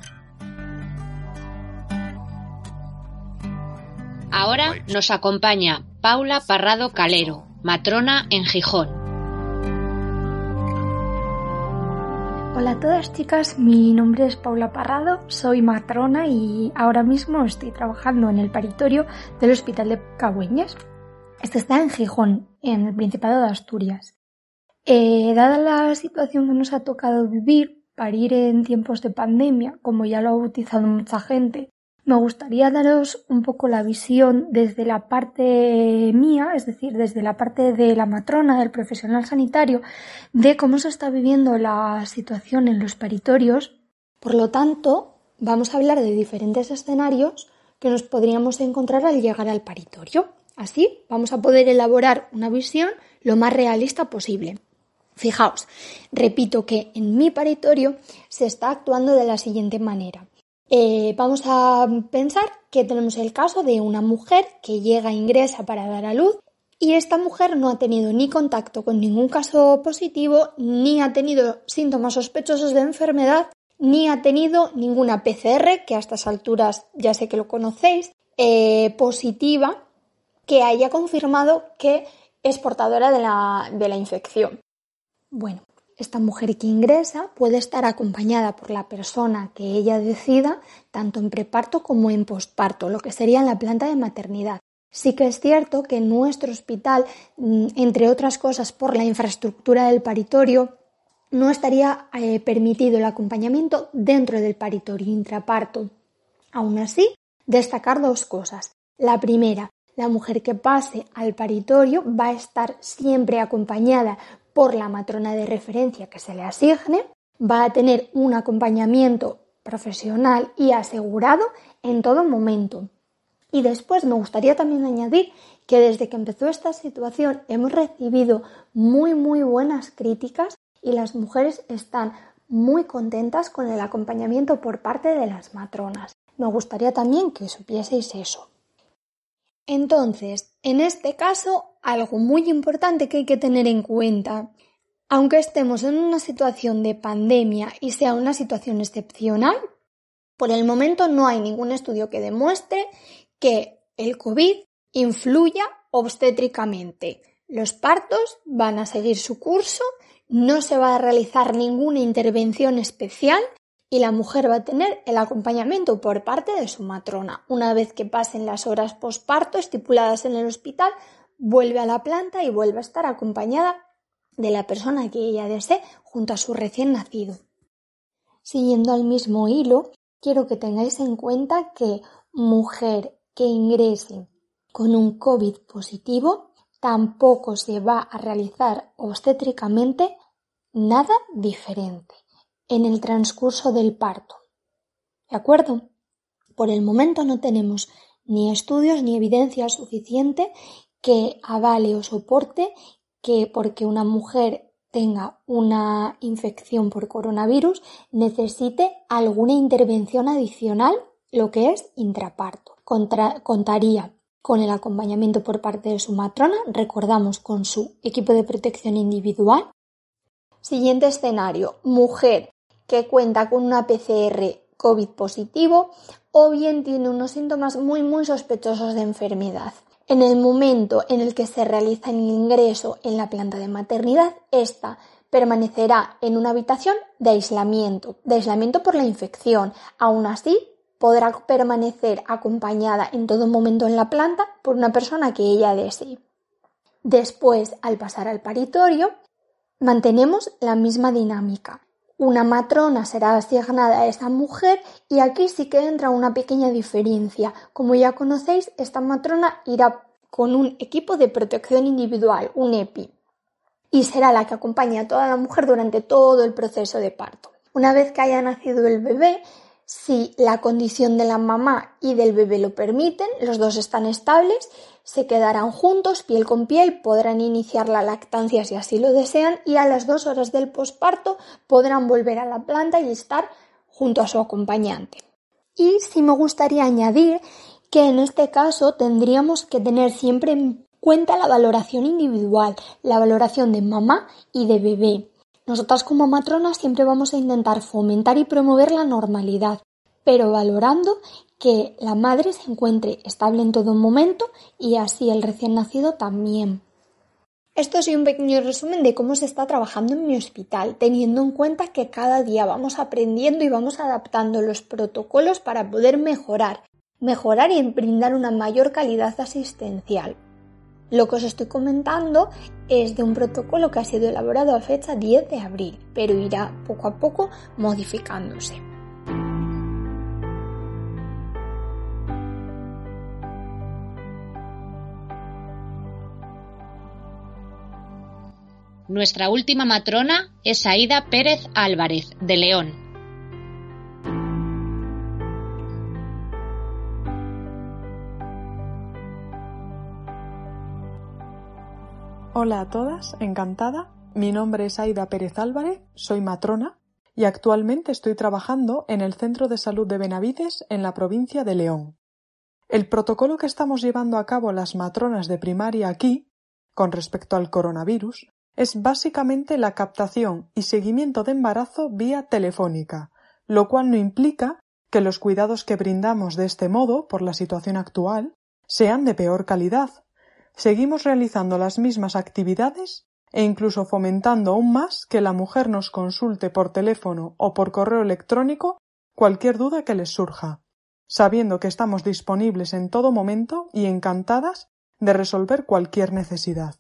Ahora nos acompaña Paula Parrado Calero, matrona en Gijón. Hola a todas chicas, mi nombre es Paula Parrado, soy matrona y ahora mismo estoy trabajando en el paritorio del Hospital de Cagüeñas. Este está en Gijón, en el Principado de Asturias. Eh, dada la situación que nos ha tocado vivir, parir en tiempos de pandemia, como ya lo ha bautizado mucha gente, me gustaría daros un poco la visión desde la parte mía, es decir, desde la parte de la matrona, del profesional sanitario, de cómo se está viviendo la situación en los paritorios. Por lo tanto, vamos a hablar de diferentes escenarios que nos podríamos encontrar al llegar al paritorio. Así vamos a poder elaborar una visión lo más realista posible. Fijaos, repito que en mi paritorio se está actuando de la siguiente manera. Eh, vamos a pensar que tenemos el caso de una mujer que llega, ingresa para dar a luz y esta mujer no ha tenido ni contacto con ningún caso positivo, ni ha tenido síntomas sospechosos de enfermedad, ni ha tenido ninguna PCR, que a estas alturas ya sé que lo conocéis, eh, positiva, que haya confirmado que es portadora de la, de la infección. Bueno, esta mujer que ingresa puede estar acompañada por la persona que ella decida, tanto en preparto como en posparto, lo que sería en la planta de maternidad. Sí que es cierto que en nuestro hospital, mm, entre otras cosas por la infraestructura del paritorio, no estaría eh, permitido el acompañamiento dentro del paritorio intraparto. Aún así, destacar dos cosas. La primera, la mujer que pase al paritorio va a estar siempre acompañada por la matrona de referencia que se le asigne, va a tener un acompañamiento profesional y asegurado en todo momento. Y después me gustaría también añadir que desde que empezó esta situación hemos recibido muy muy buenas críticas y las mujeres están muy contentas con el acompañamiento por parte de las matronas. Me gustaría también que supieseis eso. Entonces, en este caso, algo muy importante que hay que tener en cuenta. Aunque estemos en una situación de pandemia y sea una situación excepcional, por el momento no hay ningún estudio que demuestre que el COVID influya obstétricamente. Los partos van a seguir su curso, no se va a realizar ninguna intervención especial y la mujer va a tener el acompañamiento por parte de su matrona. Una vez que pasen las horas posparto estipuladas en el hospital, vuelve a la planta y vuelve a estar acompañada de la persona que ella desee junto a su recién nacido. Siguiendo al mismo hilo, quiero que tengáis en cuenta que mujer que ingrese con un COVID positivo tampoco se va a realizar obstétricamente nada diferente en el transcurso del parto. ¿De acuerdo? Por el momento no tenemos ni estudios ni evidencia suficiente que avale o soporte que porque una mujer tenga una infección por coronavirus necesite alguna intervención adicional, lo que es intraparto. contaría con el acompañamiento por parte de su matrona, recordamos con su equipo de protección individual. Siguiente escenario, mujer que cuenta con una PCR COVID positivo o bien tiene unos síntomas muy muy sospechosos de enfermedad. En el momento en el que se realiza el ingreso en la planta de maternidad, esta permanecerá en una habitación de aislamiento, de aislamiento por la infección. Aún así, podrá permanecer acompañada en todo momento en la planta por una persona que ella desee. Después, al pasar al paritorio, mantenemos la misma dinámica. Una matrona será asignada a esta mujer y aquí sí que entra una pequeña diferencia. Como ya conocéis, esta matrona irá con un equipo de protección individual, un EPI, y será la que acompañe a toda la mujer durante todo el proceso de parto. Una vez que haya nacido el bebé, si la condición de la mamá y del bebé lo permiten, los dos están estables, se quedarán juntos, piel con piel, podrán iniciar la lactancia si así lo desean y a las dos horas del posparto podrán volver a la planta y estar junto a su acompañante. Y sí me gustaría añadir que en este caso tendríamos que tener siempre en cuenta la valoración individual, la valoración de mamá y de bebé. Nosotras como matronas siempre vamos a intentar fomentar y promover la normalidad, pero valorando que la madre se encuentre estable en todo momento y así el recién nacido también. Esto es un pequeño resumen de cómo se está trabajando en mi hospital, teniendo en cuenta que cada día vamos aprendiendo y vamos adaptando los protocolos para poder mejorar, mejorar y brindar una mayor calidad asistencial. Lo que os estoy comentando es de un protocolo que ha sido elaborado a fecha 10 de abril, pero irá poco a poco modificándose. Nuestra última matrona es Aida Pérez Álvarez, de León. Hola a todas, encantada. Mi nombre es Aida Pérez Álvarez, soy matrona y actualmente estoy trabajando en el Centro de Salud de Benavides en la provincia de León. El protocolo que estamos llevando a cabo las matronas de primaria aquí, con respecto al coronavirus, es básicamente la captación y seguimiento de embarazo vía telefónica, lo cual no implica que los cuidados que brindamos de este modo, por la situación actual, sean de peor calidad, seguimos realizando las mismas actividades e incluso fomentando aún más que la mujer nos consulte por teléfono o por correo electrónico cualquier duda que les surja, sabiendo que estamos disponibles en todo momento y encantadas de resolver cualquier necesidad.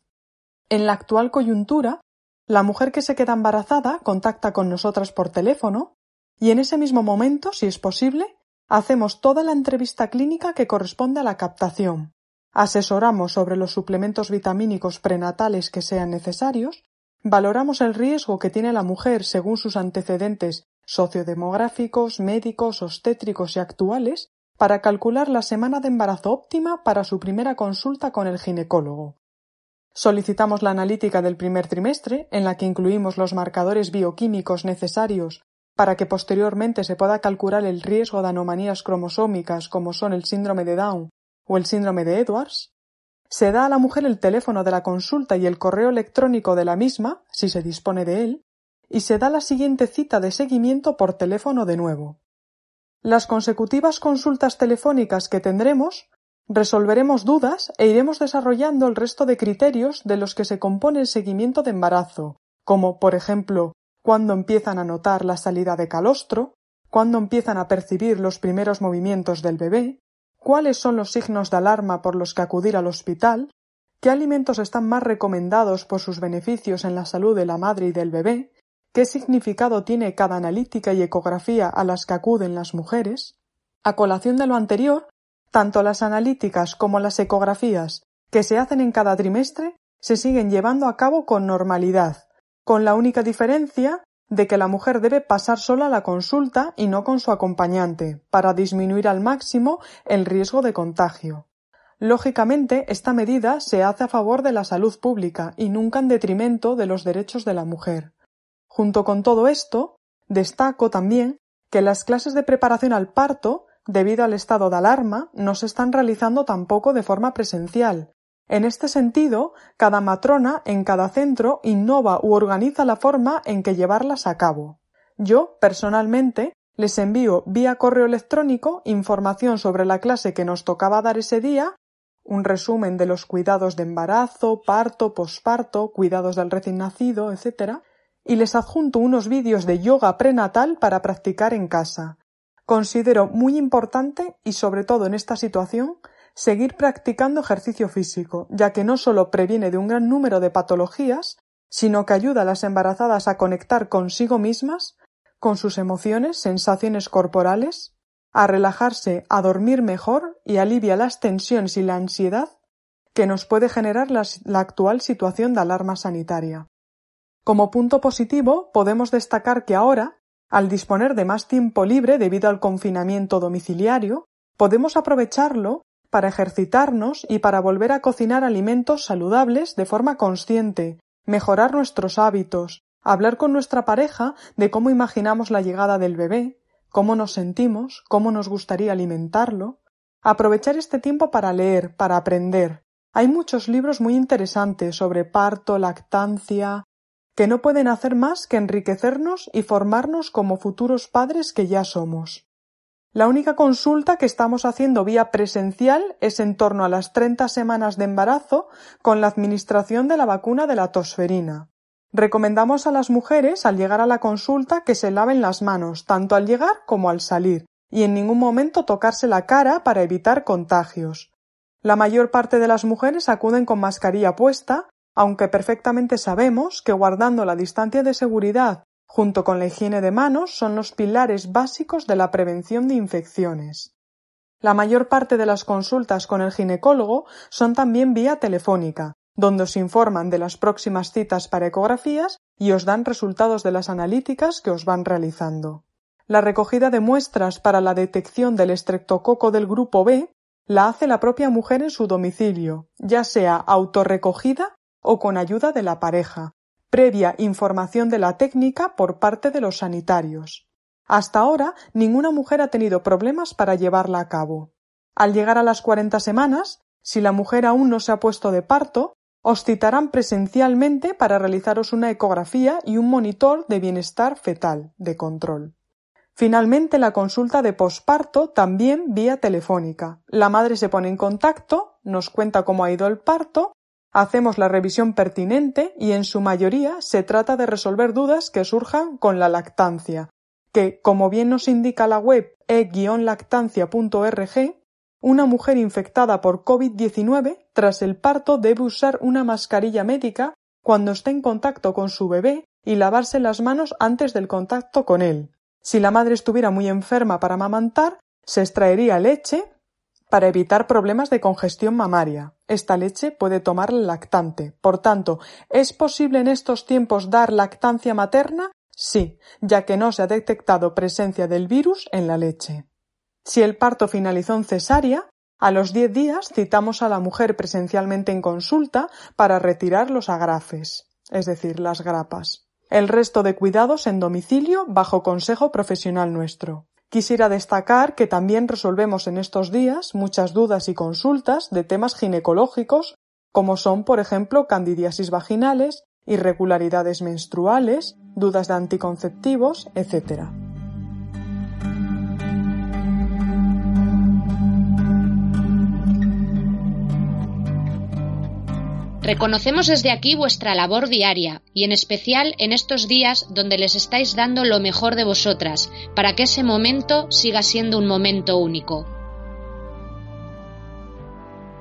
En la actual coyuntura, la mujer que se queda embarazada contacta con nosotras por teléfono y en ese mismo momento, si es posible, hacemos toda la entrevista clínica que corresponde a la captación, asesoramos sobre los suplementos vitamínicos prenatales que sean necesarios, valoramos el riesgo que tiene la mujer según sus antecedentes sociodemográficos, médicos, obstétricos y actuales para calcular la semana de embarazo óptima para su primera consulta con el ginecólogo. Solicitamos la analítica del primer trimestre, en la que incluimos los marcadores bioquímicos necesarios para que posteriormente se pueda calcular el riesgo de anomalías cromosómicas como son el síndrome de Down o el síndrome de Edwards, se da a la mujer el teléfono de la consulta y el correo electrónico de la misma, si se dispone de él, y se da la siguiente cita de seguimiento por teléfono de nuevo. Las consecutivas consultas telefónicas que tendremos resolveremos dudas e iremos desarrollando el resto de criterios de los que se compone el seguimiento de embarazo, como, por ejemplo, cuándo empiezan a notar la salida de calostro, cuándo empiezan a percibir los primeros movimientos del bebé, cuáles son los signos de alarma por los que acudir al hospital, qué alimentos están más recomendados por sus beneficios en la salud de la madre y del bebé, qué significado tiene cada analítica y ecografía a las que acuden las mujeres. A colación de lo anterior, tanto las analíticas como las ecografías que se hacen en cada trimestre se siguen llevando a cabo con normalidad, con la única diferencia de que la mujer debe pasar sola la consulta y no con su acompañante, para disminuir al máximo el riesgo de contagio. Lógicamente, esta medida se hace a favor de la salud pública y nunca en detrimento de los derechos de la mujer. Junto con todo esto, destaco también que las clases de preparación al parto, debido al estado de alarma, no se están realizando tampoco de forma presencial, en este sentido, cada matrona en cada centro innova u organiza la forma en que llevarlas a cabo. Yo, personalmente, les envío vía correo electrónico información sobre la clase que nos tocaba dar ese día, un resumen de los cuidados de embarazo, parto, posparto, cuidados del recién nacido, etc. y les adjunto unos vídeos de yoga prenatal para practicar en casa. Considero muy importante y sobre todo en esta situación seguir practicando ejercicio físico, ya que no solo previene de un gran número de patologías, sino que ayuda a las embarazadas a conectar consigo mismas, con sus emociones, sensaciones corporales, a relajarse, a dormir mejor y alivia las tensiones y la ansiedad que nos puede generar la, la, actual situación de alarma sanitaria. Como punto positivo, podemos destacar que ahora, al disponer de más tiempo libre debido al confinamiento domiciliario, podemos aprovecharlo para ejercitarnos y para volver a cocinar alimentos saludables de forma consciente, mejorar nuestros hábitos, hablar con nuestra pareja de cómo imaginamos la llegada del bebé, cómo nos sentimos, cómo nos gustaría alimentarlo, aprovechar este tiempo para leer, para aprender. Hay muchos libros muy interesantes sobre parto, lactancia, que no pueden hacer más que enriquecernos y formarnos como futuros padres que ya somos. La única consulta que estamos haciendo vía presencial es en torno a las 30 semanas de embarazo con la administración de la vacuna de la tosferina. Recomendamos a las mujeres al llegar a la consulta que se laven las manos tanto al llegar como al salir y en ningún momento tocarse la cara para evitar contagios. La mayor parte de las mujeres acuden con mascarilla puesta, aunque perfectamente sabemos que guardando la distancia de seguridad junto con la higiene de manos son los pilares básicos de la prevención de infecciones. La mayor parte de las consultas con el ginecólogo son también vía telefónica, donde os informan de las próximas citas para ecografías y os dan resultados de las analíticas que os van realizando. La recogida de muestras para la detección del estreptococo del grupo B la hace la propia mujer en su domicilio, ya sea autorrecogida o con ayuda de la pareja, previa información de la técnica por parte de los sanitarios. Hasta ahora ninguna mujer ha tenido problemas para llevarla a cabo. Al llegar a las cuarenta semanas, si la mujer aún no se ha puesto de parto, os citarán presencialmente para realizaros una ecografía y un monitor de bienestar fetal de control. Finalmente, la consulta de posparto también vía telefónica. La madre se pone en contacto, nos cuenta cómo ha ido el parto, hacemos la revisión pertinente y en su mayoría se trata de resolver dudas que surjan con la lactancia, que, como bien nos indica la web e-lactancia.org, una mujer infectada por COVID-19 tras el parto debe usar una mascarilla médica cuando esté en contacto con su bebé y lavarse las manos antes del contacto con él. Si la madre estuviera muy enferma para amamantar, se extraería leche para evitar problemas de congestión mamaria. Esta leche puede tomar el lactante. Por tanto, ¿es posible en estos tiempos dar lactancia materna? Sí, ya que no se ha detectado presencia del virus en la leche. Si el parto finalizó en cesárea, a los diez días citamos a la mujer presencialmente en consulta para retirar los agrafes, es decir, las grapas. El resto de cuidados en domicilio bajo consejo profesional nuestro. Quisiera destacar que también resolvemos en estos días muchas dudas y consultas de temas ginecológicos, como son, por ejemplo, candidiasis vaginales, irregularidades menstruales, dudas de anticonceptivos, etc. Reconocemos desde aquí vuestra labor diaria y en especial en estos días donde les estáis dando lo mejor de vosotras para que ese momento siga siendo un momento único.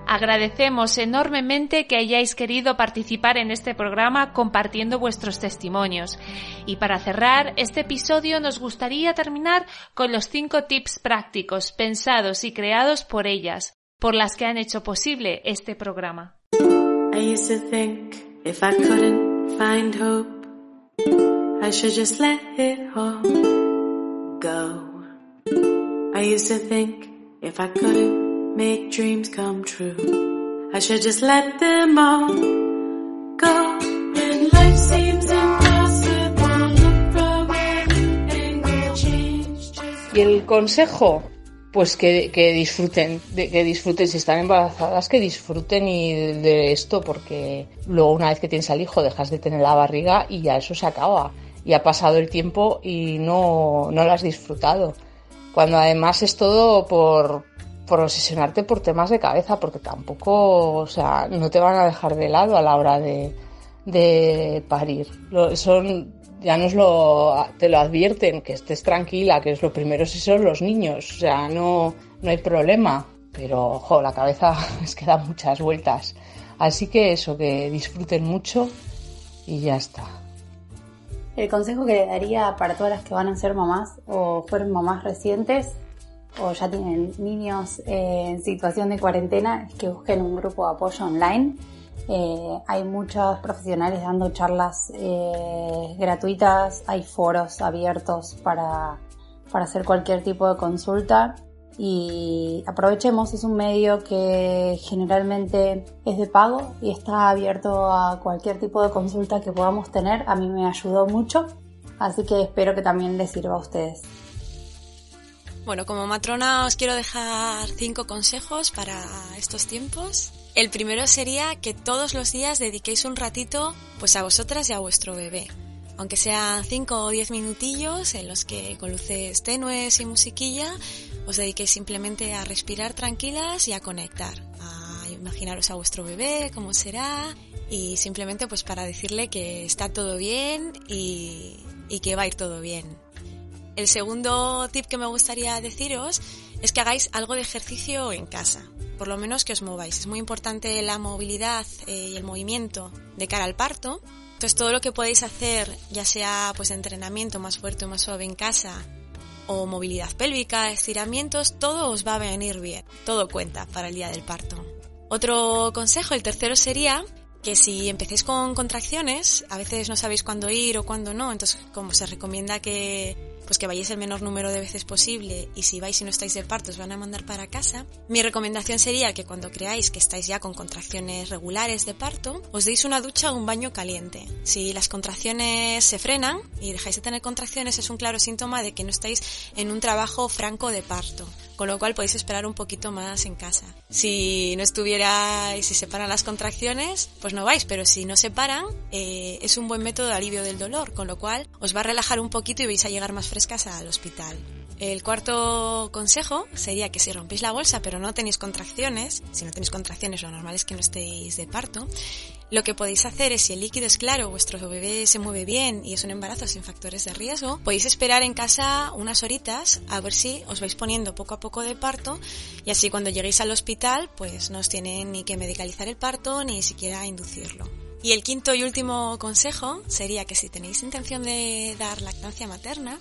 Agradecemos enormemente que hayáis querido participar en este programa compartiendo vuestros testimonios. Y para cerrar este episodio nos gustaría terminar con los cinco tips prácticos pensados y creados por ellas, por las que han hecho posible este programa. I used to think if I couldn't find hope, I should just let it all go. I used to think if I couldn't make dreams come true, I should just let them all go. When life seems impossible, look from any angle, change just... Y el consejo pues que, disfruten, de, que disfruten si están embarazadas, que disfruten y de esto, porque luego una vez que tienes al hijo dejas de tener la barriga y ya eso se acaba. Y ha pasado el tiempo y no, no lo has disfrutado. Cuando además es todo por, por obsesionarte por temas de cabeza, porque tampoco, o sea, no te van a dejar de lado a la hora de, de parir. son ya nos lo, te lo advierten, que estés tranquila, que es lo primero si son los niños, o sea, no, no hay problema, pero ojo, la cabeza es que da muchas vueltas. Así que eso, que disfruten mucho y ya está. El consejo que le daría para todas las que van a ser mamás o fueron mamás recientes o ya tienen niños en situación de cuarentena es que busquen un grupo de apoyo online. Eh, hay muchos profesionales dando charlas eh, gratuitas, hay foros abiertos para, para hacer cualquier tipo de consulta y aprovechemos, es un medio que generalmente es de pago y está abierto a cualquier tipo de consulta que podamos tener. A mí me ayudó mucho, así que espero que también les sirva a ustedes. Bueno, como matrona os quiero dejar cinco consejos para estos tiempos. El primero sería que todos los días dediquéis un ratito pues a vosotras y a vuestro bebé. Aunque sean cinco o diez minutillos en los que con luces tenues y musiquilla os dediquéis simplemente a respirar tranquilas y a conectar, a imaginaros a vuestro bebé, cómo será y simplemente pues para decirle que está todo bien y, y que va a ir todo bien. El segundo tip que me gustaría deciros es que hagáis algo de ejercicio en casa, por lo menos que os mováis. Es muy importante la movilidad eh, y el movimiento de cara al parto. Entonces todo lo que podéis hacer, ya sea pues entrenamiento más fuerte o más suave en casa, o movilidad pélvica, estiramientos, todo os va a venir bien. Todo cuenta para el día del parto. Otro consejo, el tercero sería que si empecéis con contracciones, a veces no sabéis cuándo ir o cuándo no, entonces como se recomienda que pues que vayáis el menor número de veces posible y si vais y no estáis de parto os van a mandar para casa, mi recomendación sería que cuando creáis que estáis ya con contracciones regulares de parto, os deis una ducha o un baño caliente. Si las contracciones se frenan y dejáis de tener contracciones es un claro síntoma de que no estáis en un trabajo franco de parto con lo cual podéis esperar un poquito más en casa. Si no estuvierais, si se paran las contracciones, pues no vais, pero si no se paran, eh, es un buen método de alivio del dolor, con lo cual os va a relajar un poquito y vais a llegar más frescas al hospital. El cuarto consejo sería que si rompéis la bolsa pero no tenéis contracciones, si no tenéis contracciones lo normal es que no estéis de parto, lo que podéis hacer es si el líquido es claro, vuestro bebé se mueve bien y es un embarazo sin factores de riesgo, podéis esperar en casa unas horitas a ver si os vais poniendo poco a poco de parto y así cuando lleguéis al hospital pues no os tienen ni que medicalizar el parto ni siquiera inducirlo. Y el quinto y último consejo sería que si tenéis intención de dar lactancia materna,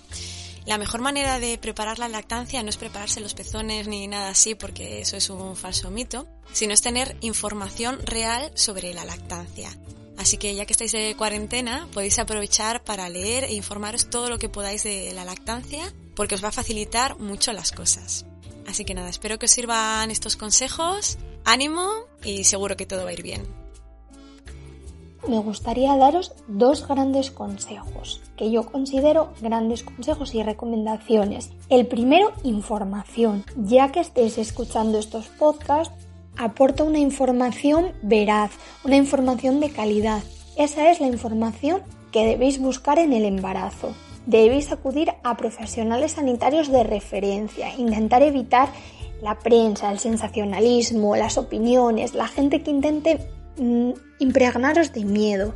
la mejor manera de preparar la lactancia no es prepararse los pezones ni nada así, porque eso es un falso mito, sino es tener información real sobre la lactancia. Así que ya que estáis de cuarentena, podéis aprovechar para leer e informaros todo lo que podáis de la lactancia, porque os va a facilitar mucho las cosas. Así que nada, espero que os sirvan estos consejos, ánimo y seguro que todo va a ir bien me gustaría daros dos grandes consejos, que yo considero grandes consejos y recomendaciones. El primero, información. Ya que estéis escuchando estos podcasts, aporta una información veraz, una información de calidad. Esa es la información que debéis buscar en el embarazo. Debéis acudir a profesionales sanitarios de referencia, intentar evitar la prensa, el sensacionalismo, las opiniones, la gente que intente impregnaros de miedo.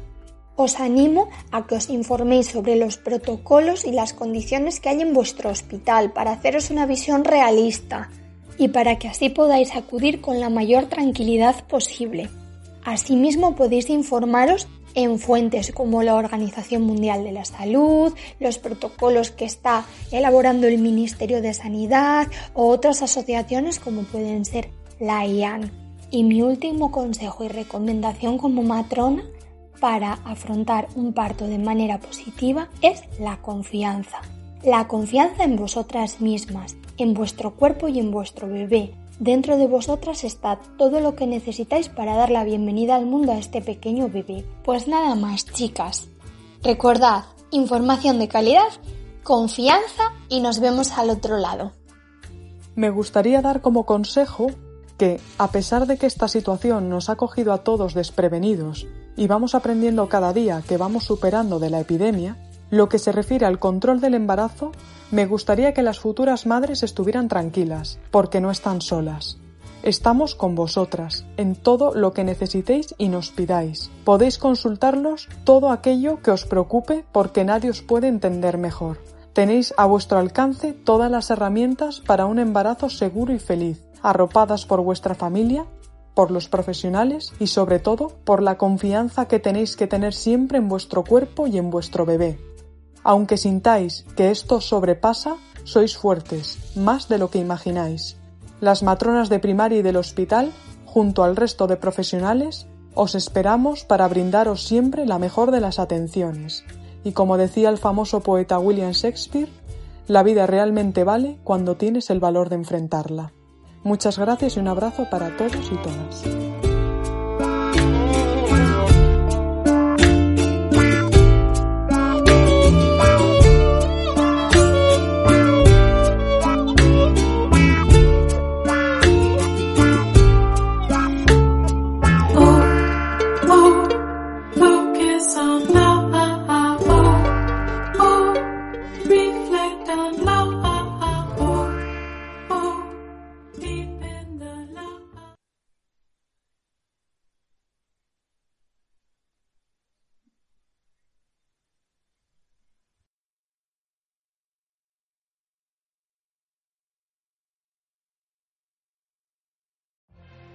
Os animo a que os informéis sobre los protocolos y las condiciones que hay en vuestro hospital para haceros una visión realista y para que así podáis acudir con la mayor tranquilidad posible. Asimismo podéis informaros en fuentes como la Organización Mundial de la Salud, los protocolos que está elaborando el Ministerio de Sanidad o otras asociaciones como pueden ser la IAN. Y mi último consejo y recomendación como matrona para afrontar un parto de manera positiva es la confianza. La confianza en vosotras mismas, en vuestro cuerpo y en vuestro bebé. Dentro de vosotras está todo lo que necesitáis para dar la bienvenida al mundo a este pequeño bebé. Pues nada más, chicas. Recordad, información de calidad, confianza y nos vemos al otro lado. Me gustaría dar como consejo que, a pesar de que esta situación nos ha cogido a todos desprevenidos y vamos aprendiendo cada día que vamos superando de la epidemia, lo que se refiere al control del embarazo, me gustaría que las futuras madres estuvieran tranquilas, porque no están solas. Estamos con vosotras en todo lo que necesitéis y nos pidáis. Podéis consultarlos todo aquello que os preocupe porque nadie os puede entender mejor. Tenéis a vuestro alcance todas las herramientas para un embarazo seguro y feliz arropadas por vuestra familia, por los profesionales y sobre todo por la confianza que tenéis que tener siempre en vuestro cuerpo y en vuestro bebé. Aunque sintáis que esto sobrepasa, sois fuertes, más de lo que imagináis. Las matronas de primaria y del hospital, junto al resto de profesionales, os esperamos para brindaros siempre la mejor de las atenciones. Y como decía el famoso poeta William Shakespeare, la vida realmente vale cuando tienes el valor de enfrentarla. Muchas gracias y un abrazo para todos y todas.